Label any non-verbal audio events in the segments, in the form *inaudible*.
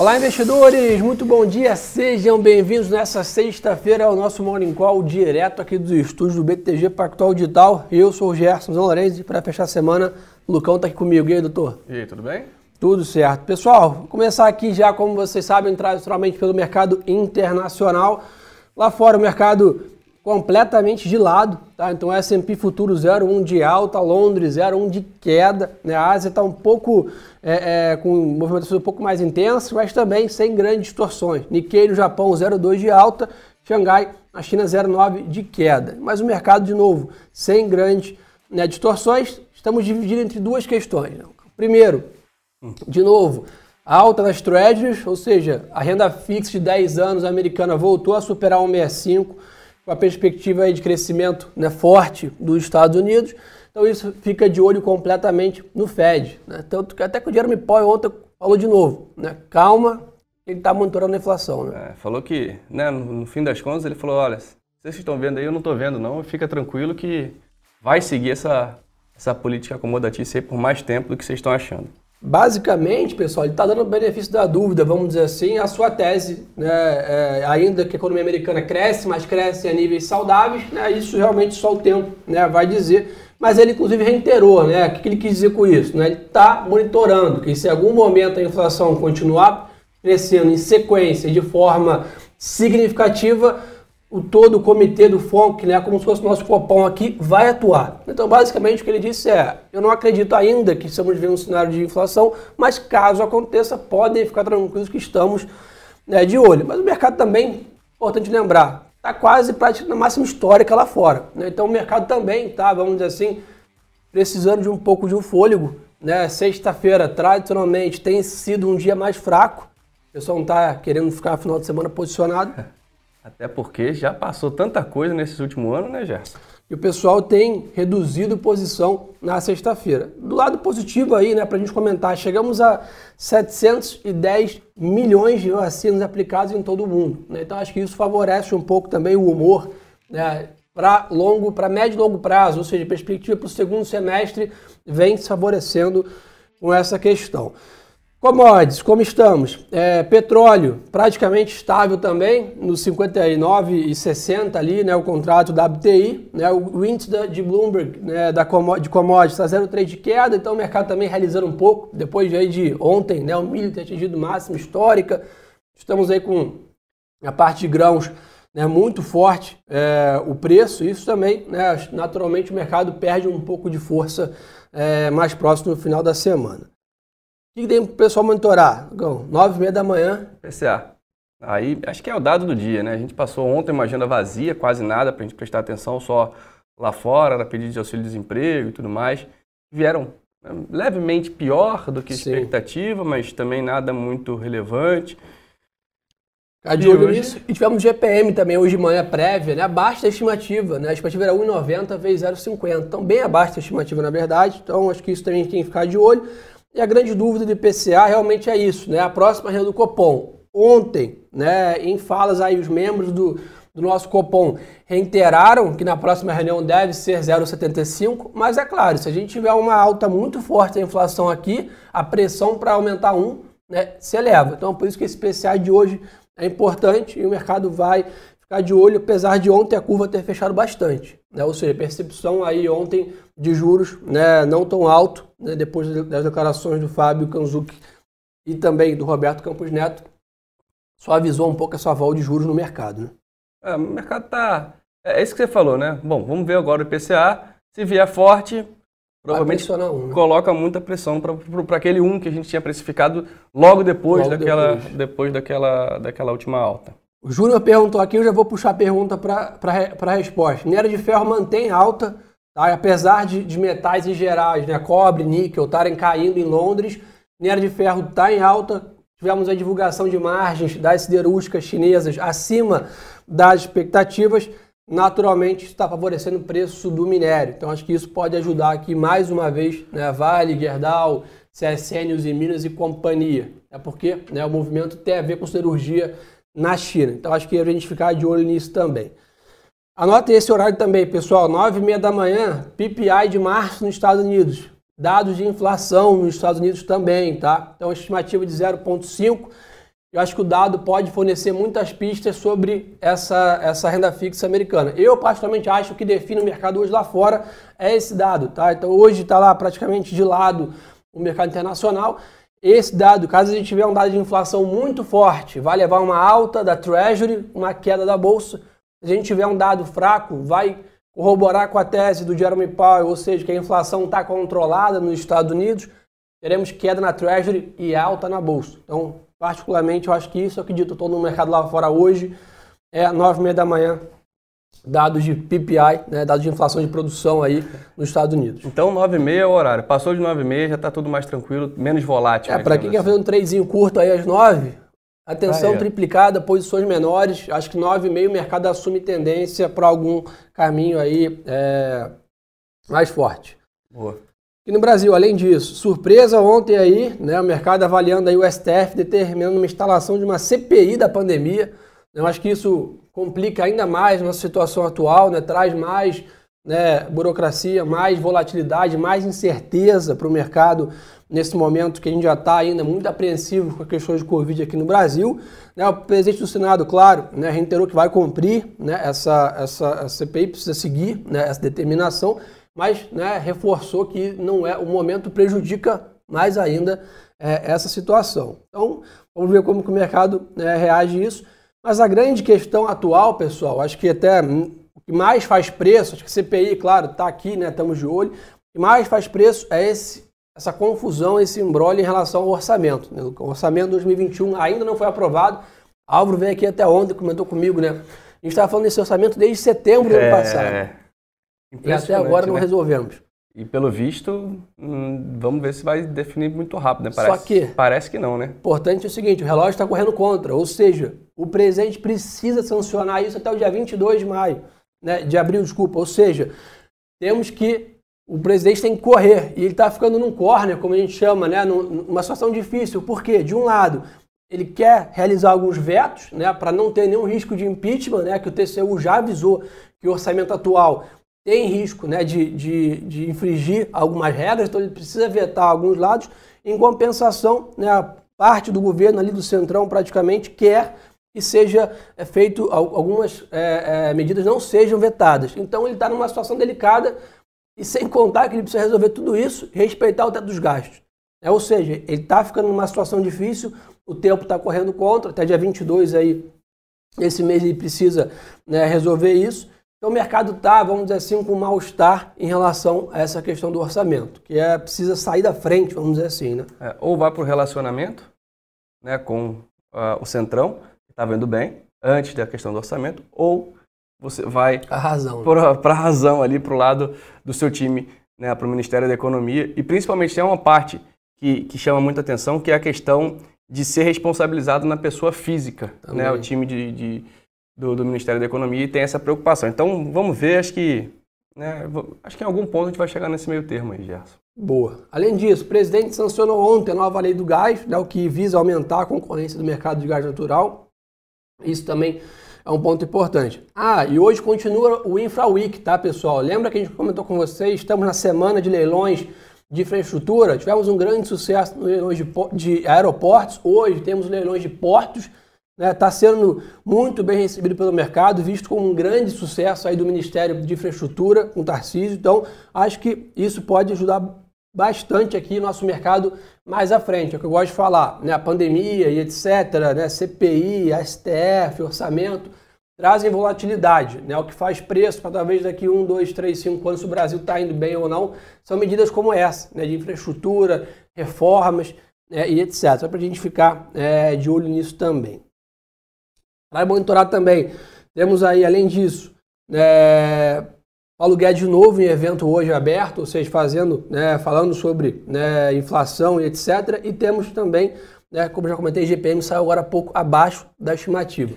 Olá, investidores! Muito bom dia! Sejam bem-vindos nessa sexta-feira ao nosso Morning Call direto aqui dos estúdios do BTG Pactual Digital. Eu sou o Gerson Lourenço e para fechar a semana, o Lucão está aqui comigo. E aí, doutor? E aí, tudo bem? Tudo certo. Pessoal, vou começar aqui já, como vocês sabem, tradicionalmente pelo mercado internacional. Lá fora o mercado completamente de lado, tá? Então S&P futuro 0,1 de alta, Londres 0,1 de queda, né? A Ásia está um pouco é, é, com movimentações um pouco mais intensas, mas também sem grandes distorções. Nikkei no Japão 0,2 de alta, Xangai na China 0,9 de queda. Mas o mercado de novo sem grandes né, distorções, estamos dividindo entre duas questões. Né? Primeiro, de novo, alta nas treasuries, ou seja, a renda fixa de 10 anos americana voltou a superar 1,65 com a perspectiva de crescimento né, forte dos Estados Unidos. Então isso fica de olho completamente no Fed. Né? Tanto que até que o Jeremy Powell ontem falou de novo, né? calma, ele está monitorando a inflação. Né? É, falou que, né, no, no, fim das contas, ele falou, olha, vocês estão vendo aí, eu não estou vendo não, fica tranquilo que vai seguir essa, essa política acomodatícia por mais tempo do que vocês estão achando. Basicamente, pessoal, ele está dando o benefício da dúvida, vamos dizer assim, a sua tese, né, é, ainda que a economia americana cresce, mas cresce a níveis saudáveis, né, isso realmente só o tempo né, vai dizer. Mas ele, inclusive, reiterou, né, o que ele quis dizer com isso? Né, ele está monitorando que se em algum momento a inflação continuar crescendo em sequência de forma significativa, o todo o comitê do FONC, né, como se fosse o nosso copão aqui, vai atuar. Então, basicamente, o que ele disse é: eu não acredito ainda que estamos vivendo um cenário de inflação, mas caso aconteça, podem ficar tranquilos que estamos né, de olho. Mas o mercado também, importante lembrar, está quase praticamente na máxima histórica lá fora. Né? Então, o mercado também está, vamos dizer assim, precisando de um pouco de um fôlego. Né? Sexta-feira, tradicionalmente, tem sido um dia mais fraco. O pessoal não está querendo ficar final de semana posicionado. *laughs* Até porque já passou tanta coisa nesses últimos anos, né, Gerson? E o pessoal tem reduzido posição na sexta-feira. Do lado positivo aí, né, para a gente comentar, chegamos a 710 milhões de vacinas aplicadas em todo o mundo. Né? Então acho que isso favorece um pouco também o humor né, para longo, para médio e longo prazo, ou seja, perspectiva para o segundo semestre vem se favorecendo com essa questão. Commodities, como estamos? É, petróleo, praticamente estável também, nos 59,60 ali, né, o contrato da WTI, né, o índice de Bloomberg né, da, de commodities está 0,3 de queda, então o mercado também realizando um pouco, depois de, aí de ontem, né, o milho ter atingido máxima histórica, estamos aí com a parte de grãos né, muito forte é, o preço, isso também, né, naturalmente o mercado perde um pouco de força é, mais próximo no final da semana. O que tem para o pessoal monitorar? Nove e meia da manhã. PCA. Aí, acho que é o dado do dia, né? A gente passou ontem uma agenda vazia, quase nada para a gente prestar atenção, só lá fora, era pedido de auxílio-desemprego e tudo mais. Vieram né, levemente pior do que expectativa, Sim. mas também nada muito relevante. Ficar de olho nisso. E tivemos GPM também hoje de manhã prévia, né? Abaixo da estimativa, né? A estimativa era 1,90 vezes 0,50. Então, bem abaixo da estimativa, na verdade. Então, acho que isso também tem que ficar de olho. E a grande dúvida do IPCA realmente é isso, né? A próxima reunião do Copom. Ontem, né, em falas aí, os membros do, do nosso Copom reiteraram que na próxima reunião deve ser 0,75, mas é claro, se a gente tiver uma alta muito forte da inflação aqui, a pressão para aumentar um né, se eleva. Então, por isso que esse IPCA de hoje é importante e o mercado vai ficar de olho, apesar de ontem a curva ter fechado bastante. Né? Ou seja, percepção aí ontem de juros né, não tão alto, né, depois das declarações do Fábio Kanzuki e também do Roberto Campos Neto, só avisou um pouco essa volta de juros no mercado. Né? É, o mercado tá. É isso que você falou, né? Bom, vamos ver agora o IPCA. Se vier forte, provavelmente um, né? coloca muita pressão para aquele 1 que a gente tinha precificado logo depois logo daquela depois. depois daquela, daquela última alta. O Júnior perguntou aqui, eu já vou puxar a pergunta para a resposta. Minério de ferro mantém alta, tá? apesar de, de metais em gerais, né? cobre, níquel, estarem caindo em Londres, minério de ferro está em alta. Tivemos a divulgação de margens das siderúrgicas chinesas acima das expectativas. Naturalmente, está favorecendo o preço do minério. Então, acho que isso pode ajudar aqui mais uma vez, né? Vale, Gerdau, CSN, e Minas e companhia. É porque né, o movimento tem a ver com siderurgia na China. Então acho que a gente ficar de olho nisso também. Anote esse horário também, pessoal, 9 e meia da manhã, PPI de março nos Estados Unidos. Dados de inflação nos Estados Unidos também, tá? Então, estimativa de 0,5. eu acho que o dado pode fornecer muitas pistas sobre essa, essa renda fixa americana. Eu, particularmente, acho que define o mercado hoje lá fora é esse dado. Tá? Então, hoje está lá praticamente de lado o mercado internacional. Esse dado, caso a gente tiver um dado de inflação muito forte, vai levar uma alta da Treasury, uma queda da Bolsa. Se a gente tiver um dado fraco, vai corroborar com a tese do Jeremy Powell, ou seja, que a inflação está controlada nos Estados Unidos, teremos queda na Treasury e alta na Bolsa. Então, Particularmente, eu acho que isso é o que dito todo no mercado lá fora hoje. É nove e meia da manhã, dados de PPI, né, dados de inflação de produção aí nos Estados Unidos. Então, nove e meia é o horário. Passou de nove e meia, já está tudo mais tranquilo, menos volátil. É, né, para quem assim. quer fazer um tradezinho curto aí às nove, atenção ah, é. triplicada, posições menores. Acho que nove e meia o mercado assume tendência para algum caminho aí é, mais forte. Boa. E no Brasil, além disso, surpresa ontem aí, né, o mercado avaliando aí o STF determinando uma instalação de uma CPI da pandemia. Eu acho que isso complica ainda mais a nossa situação atual, né, traz mais né, burocracia, mais volatilidade, mais incerteza para o mercado nesse momento que a gente já está ainda muito apreensivo com as questões de Covid aqui no Brasil. Né, o presidente do Senado, claro, né, reiterou que vai cumprir né, essa, essa CPI, precisa seguir né, essa determinação mas né, reforçou que não é o momento prejudica mais ainda é, essa situação. Então, vamos ver como que o mercado né, reage a isso. Mas a grande questão atual, pessoal, acho que até o que mais faz preço, acho que CPI, claro, está aqui, né, estamos de olho, o que mais faz preço é esse, essa confusão, esse embrolho em relação ao orçamento. Né? O orçamento 2021 ainda não foi aprovado. Álvaro veio aqui até ontem, comentou comigo, né? A gente estava falando desse orçamento desde setembro do ano é... passado. E até agora não né? resolvemos. E pelo visto, hum, vamos ver se vai definir muito rápido, né? Parece, Só que, parece que não, né? Importante é o seguinte, o relógio está correndo contra, ou seja, o presidente precisa sancionar isso até o dia 22 de maio, né? De abril, desculpa. Ou seja, temos que o presidente tem que correr e ele está ficando num corner, como a gente chama, né? Numa situação difícil. Por quê? De um lado, ele quer realizar alguns vetos, né? Para não ter nenhum risco de impeachment, né? Que o TCU já avisou que o orçamento atual tem risco né, de, de, de infringir algumas regras, então ele precisa vetar alguns lados. Em compensação, né, a parte do governo ali do Centrão praticamente quer que seja é, feito algumas é, é, medidas não sejam vetadas. Então ele está numa situação delicada e sem contar que ele precisa resolver tudo isso respeitar o teto dos gastos. É, ou seja, ele está ficando numa situação difícil, o tempo está correndo contra, até dia 22 aí, esse mês ele precisa né, resolver isso. Então o mercado está, vamos dizer assim, com mal-estar em relação a essa questão do orçamento, que é precisa sair da frente, vamos dizer assim. Né? É, ou vai para o relacionamento né, com uh, o Centrão, que está vendo bem, antes da questão do orçamento, ou você vai a razão para a razão ali, para o lado do seu time, né, para o Ministério da Economia. E principalmente tem uma parte que, que chama muita atenção, que é a questão de ser responsabilizado na pessoa física. Né, o time de, de do, do, Ministério da Economia e tem essa preocupação. Então, vamos ver, acho que, né, acho que em algum ponto a gente vai chegar nesse meio termo aí, Gerson. Boa. Além disso, o presidente sancionou ontem a nova lei do gás, né, o que visa aumentar a concorrência do mercado de gás natural. Isso também é um ponto importante. Ah, e hoje continua o Infra Week, tá, pessoal? Lembra que a gente comentou com vocês, estamos na semana de leilões de infraestrutura, tivemos um grande sucesso no leilões de, de aeroportos, hoje temos leilões de portos, está né, sendo muito bem recebido pelo mercado, visto como um grande sucesso aí do Ministério de Infraestrutura com Tarcísio. Então, acho que isso pode ajudar bastante aqui nosso mercado mais à frente. É o que eu gosto de falar, né? A pandemia e etc, né? CPI, STF, orçamento, trazem volatilidade, né? O que faz preço para talvez daqui um, dois, três, cinco anos se o Brasil está indo bem ou não, são medidas como essa, né? De infraestrutura, reformas né? e etc. Só para a gente ficar é, de olho nisso também. Vai monitorar também. Temos aí, além disso, é, Paulo Guedes de novo em evento hoje aberto, ou seja, fazendo, né, falando sobre né, inflação e etc. E temos também, né, como já comentei, GPM saiu agora pouco abaixo da estimativa.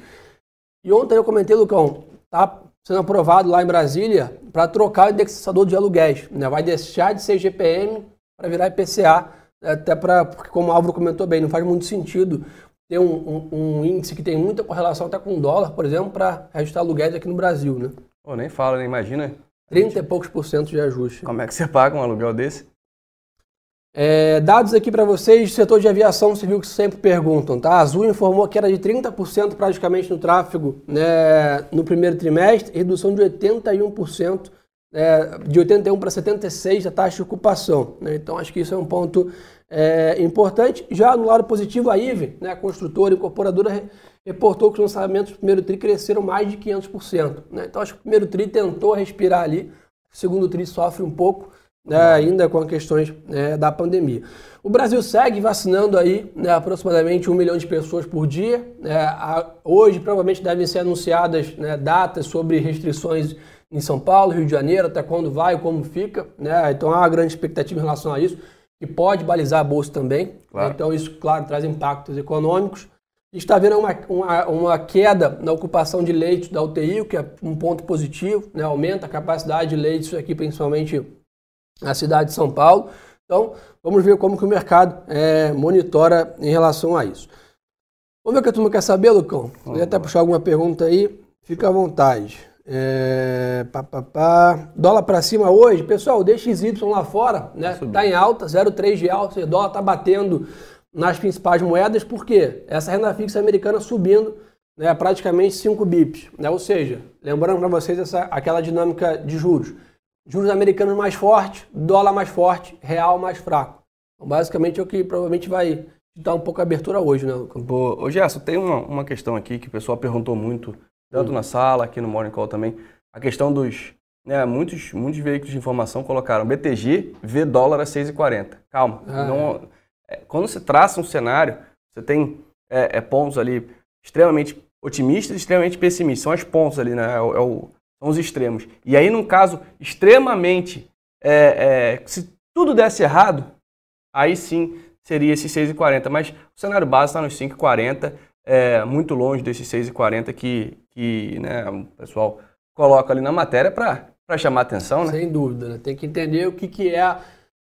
E ontem eu comentei, Lucão, tá sendo aprovado lá em Brasília para trocar o indexador de aluguéis. Né? Vai deixar de ser GPM para virar IPCA, até para, porque como o Álvaro comentou bem, não faz muito sentido ter um, um, um, índice que tem muita correlação até com o dólar, por exemplo, para ajustar aluguéis aqui no Brasil, né? Pô, nem fala, né? Imagina. 30 e poucos por cento de ajuste. Como é que você paga um aluguel desse? É, dados aqui para vocês, setor de aviação civil que sempre perguntam, tá? A Azul informou que era de 30% praticamente no tráfego né, no primeiro trimestre, redução de 81%, é, de 81 para 76 da taxa de ocupação. Né? Então acho que isso é um ponto é, importante. Já no lado positivo, a IVE, né, a construtora e incorporadora, reportou que os lançamentos do primeiro TRI cresceram mais de 500%. Né? Então acho que o primeiro TRI tentou respirar ali, o segundo TRI sofre um pouco, né, ainda com as questões né, da pandemia. O Brasil segue vacinando aí né, aproximadamente um milhão de pessoas por dia. Né, hoje provavelmente devem ser anunciadas né, datas sobre restrições em São Paulo, Rio de Janeiro, até quando vai, como fica. Né, então há uma grande expectativa em relação a isso, que pode balizar a bolsa também. Claro. Então isso, claro, traz impactos econômicos. A gente está vendo uma, uma, uma, queda na ocupação de leitos da UTI, o que é um ponto positivo, né, aumenta a capacidade de leitos aqui, principalmente na cidade de São Paulo. Então, vamos ver como que o mercado é, monitora em relação a isso. Vamos ver o que a turma quer saber, Lucão? Se até puxar alguma pergunta aí, fica à vontade. É, pá, pá, pá. Dólar para cima hoje, pessoal, o DXY lá fora, né? Tá em alta, 0,3 de alta, o dólar tá batendo nas principais moedas, porque essa renda fixa americana subindo né, praticamente 5 bips, né? Ou seja, lembrando para vocês essa, aquela dinâmica de juros juros americanos mais fortes, dólar mais forte, real mais fraco. Então, basicamente é o que provavelmente vai dar um pouco a abertura hoje, né, Lucas? Ô, Gerson, tem uma, uma questão aqui que o pessoal perguntou muito, tanto hum. na sala, aqui no Morning Call também, a questão dos... Né, muitos, muitos veículos de informação colocaram BTG, V dólar a 6,40. Calma. Ah, não, é. quando você traça um cenário, você tem é, é, pontos ali extremamente otimistas e extremamente pessimistas. São as pontos ali, né? É, o, é o são os extremos. E aí, num caso extremamente, é, é, se tudo desse errado, aí sim seria esses 6,40. Mas o cenário base está nos 5,40, é, muito longe desses 6,40 que, que né, o pessoal coloca ali na matéria para chamar atenção. Né? Sem dúvida, né? tem que entender o que, que é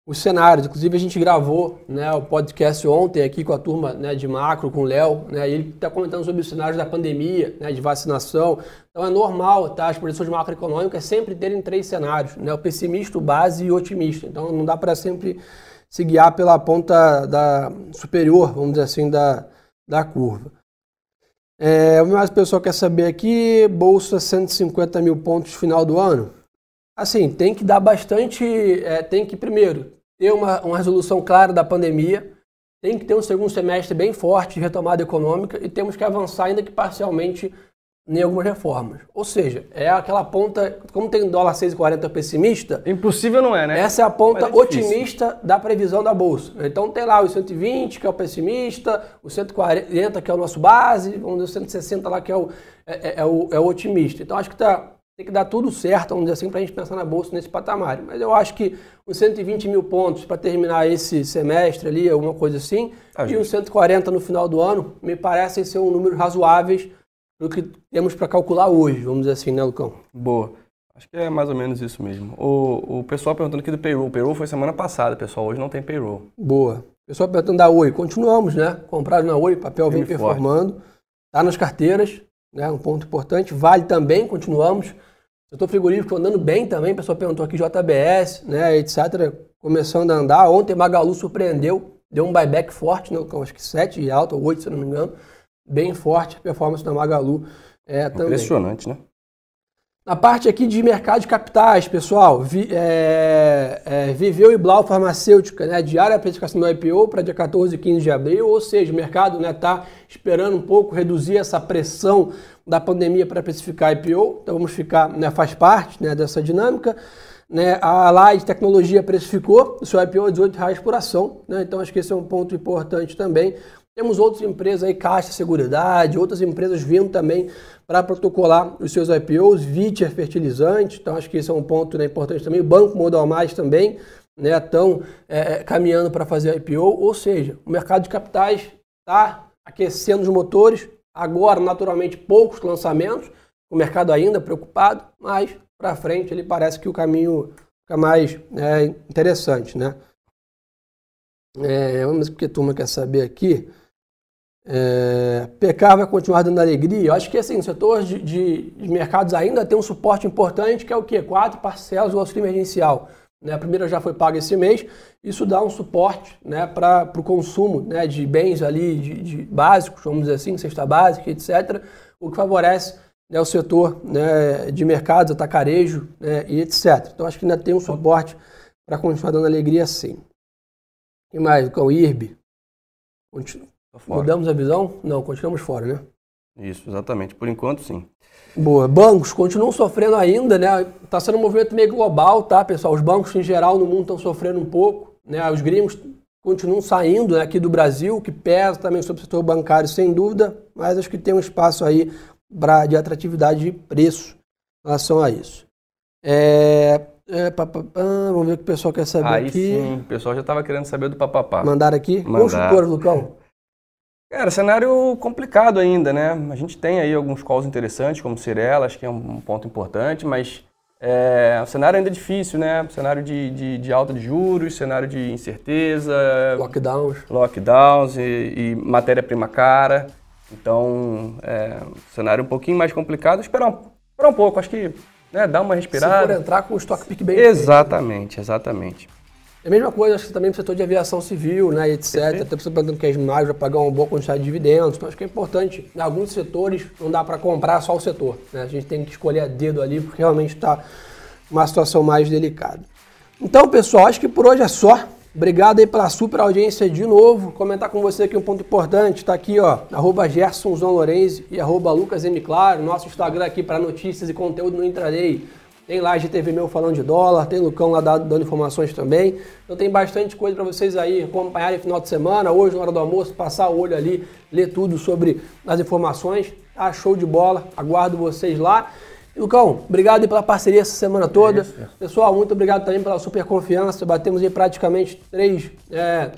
os cenários. Inclusive, a gente gravou né, o podcast ontem aqui com a turma né, de macro, com o Léo, né, ele está comentando sobre os cenários da pandemia, né, de vacinação. Então, é normal tá, as projeções macroeconômicas sempre terem três cenários, né, o pessimista, o base e o otimista. Então, não dá para sempre se guiar pela ponta da superior, vamos dizer assim, da, da curva. É, o mais pessoal quer saber aqui, bolsa 150 mil pontos final do ano. Assim, tem que dar bastante, é, tem que primeiro ter uma, uma resolução clara da pandemia, tem que ter um segundo semestre bem forte de retomada econômica e temos que avançar, ainda que parcialmente, em algumas reformas. Ou seja, é aquela ponta, como tem dólar 6,40 pessimista... Impossível não é, né? Essa é a ponta é otimista da previsão da Bolsa. Então tem lá o 120, que é o pessimista, o 140, que é o nosso base, vamos dizer, o 160 lá, que é o, é, é, é o, é o otimista. Então acho que está tem que dar tudo certo, vamos dizer assim, para a gente pensar na bolsa nesse patamar. Mas eu acho que uns 120 mil pontos para terminar esse semestre ali, alguma coisa assim, ah, e uns 140 no final do ano, me parecem ser um número razoáveis do que temos para calcular hoje, vamos dizer assim, né, Lucão? Boa. Acho que é mais ou menos isso mesmo. O, o pessoal perguntando aqui do payroll. O payroll foi semana passada, pessoal. Hoje não tem payroll. Boa. O pessoal perguntando da Oi. Continuamos, né? Comprado na Oi, papel vem performando. Está nas carteiras, né? Um ponto importante. Vale também, continuamos. Setor frigorífico andando bem também, o pessoal perguntou aqui JBS, né, etc. Começando a andar. Ontem Magalu surpreendeu, deu um buyback forte, né, acho que 7 de alta, ou 8, se não me engano. Bem forte a performance da Magalu é, também. Impressionante, né? Na parte aqui de mercado de capitais, pessoal, vi, é, é, Viveu e Blau Farmacêutica, né, diária precificação do IPO para dia 14 e 15 de abril, ou seja, o mercado está né, tá esperando um pouco reduzir essa pressão da pandemia para precificar IPO, então vamos ficar, né, faz parte né, dessa dinâmica. Né, a Light Tecnologia precificou o seu IPO a 18 reais por ação, né, então acho que esse é um ponto importante também. Temos outras empresas aí, Caixa Seguridade, outras empresas vindo também para protocolar os seus IPOs, Viter Fertilizante, então acho que esse é um ponto né, importante também. O Banco Modal Mais também né, estão é, é, caminhando para fazer IPO, ou seja, o mercado de capitais está aquecendo os motores, agora naturalmente poucos lançamentos, o mercado ainda preocupado, mas para frente ele parece que o caminho fica mais é, interessante, né? É, vamos ver o que a turma quer saber aqui. É, PK vai continuar dando alegria. Eu acho que assim, o setor de, de, de, mercados ainda tem um suporte importante, que é o quê? Quatro parcelas do auxílio emergencial. né? a primeira já foi paga esse mês, isso dá um suporte né, para o consumo né, de bens ali de, de básicos, vamos dizer assim, cesta básica, etc., o que favorece né, o setor né, de mercados, atacarejo né, e etc. Então acho que ainda tem um suporte para continuar dando alegria sim. E mais, com o IRB? Mudamos a visão? Não, continuamos fora, né? Isso, exatamente. Por enquanto, sim. Boa. Bancos continuam sofrendo ainda, né? Está sendo um movimento meio global, tá, pessoal? Os bancos em geral no mundo estão sofrendo um pouco, né? Os gringos continuam saindo né, aqui do Brasil, que pesa também sobre o setor bancário, sem dúvida, mas acho que tem um espaço aí pra, de atratividade de preço em relação a isso. É, é, pá, pá, pá, vamos ver o que o pessoal quer saber Aí aqui. sim, o pessoal já estava querendo saber do papapá. Mandaram aqui. Mandaram. Construtora, Lucão. Cara, cenário complicado ainda, né? A gente tem aí alguns calls interessantes, como Cirela, acho que é um ponto importante, mas é, o cenário ainda é difícil, né? Cenário de, de, de alta de juros, cenário de incerteza, Lockdowns. lockdowns e, e matéria-prima cara. Então, é, cenário um pouquinho mais complicado. Esperar um, esperar um pouco, acho que né, dá uma Se for respirada. entrar com o estoque pick bem. Exatamente, exatamente. É a mesma coisa, acho que também no setor de aviação civil, né, etc. Perfeito. Até você perguntando que as margens vai pagar uma boa quantidade de dividendos. Então, acho que é importante. Em alguns setores, não dá para comprar só o setor. Né? A gente tem que escolher a dedo ali, porque realmente está uma situação mais delicada. Então, pessoal, acho que por hoje é só. Obrigado aí pela super audiência de novo. Comentar com você aqui um ponto importante. Está aqui, ó, arroba Gerson João Lourenço e arroba Lucas M. Claro. Nosso Instagram aqui para notícias e conteúdo no intraday. Tem lá GTV meu falando de dólar, tem Lucão lá dando, informações também. Então tem bastante coisa para vocês aí acompanharem no final de semana, hoje na hora do almoço, passar o olho ali, ler tudo sobre as informações. Tá show de bola, aguardo vocês lá. Lucão, obrigado pela parceria essa semana toda. Isso. Pessoal, muito obrigado também pela super confiança. Batemos aí praticamente 3 é,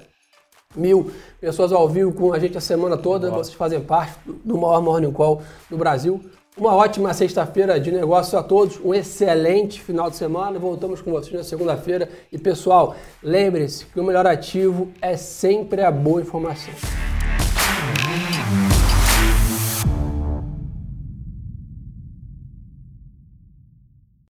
mil pessoas ao vivo com a gente a semana toda. Vocês fazem parte do maior morning call do Brasil. Uma ótima sexta-feira de negócio a todos, um excelente final de semana. Voltamos com vocês na segunda-feira. E pessoal, lembre-se que o melhor ativo é sempre a boa informação.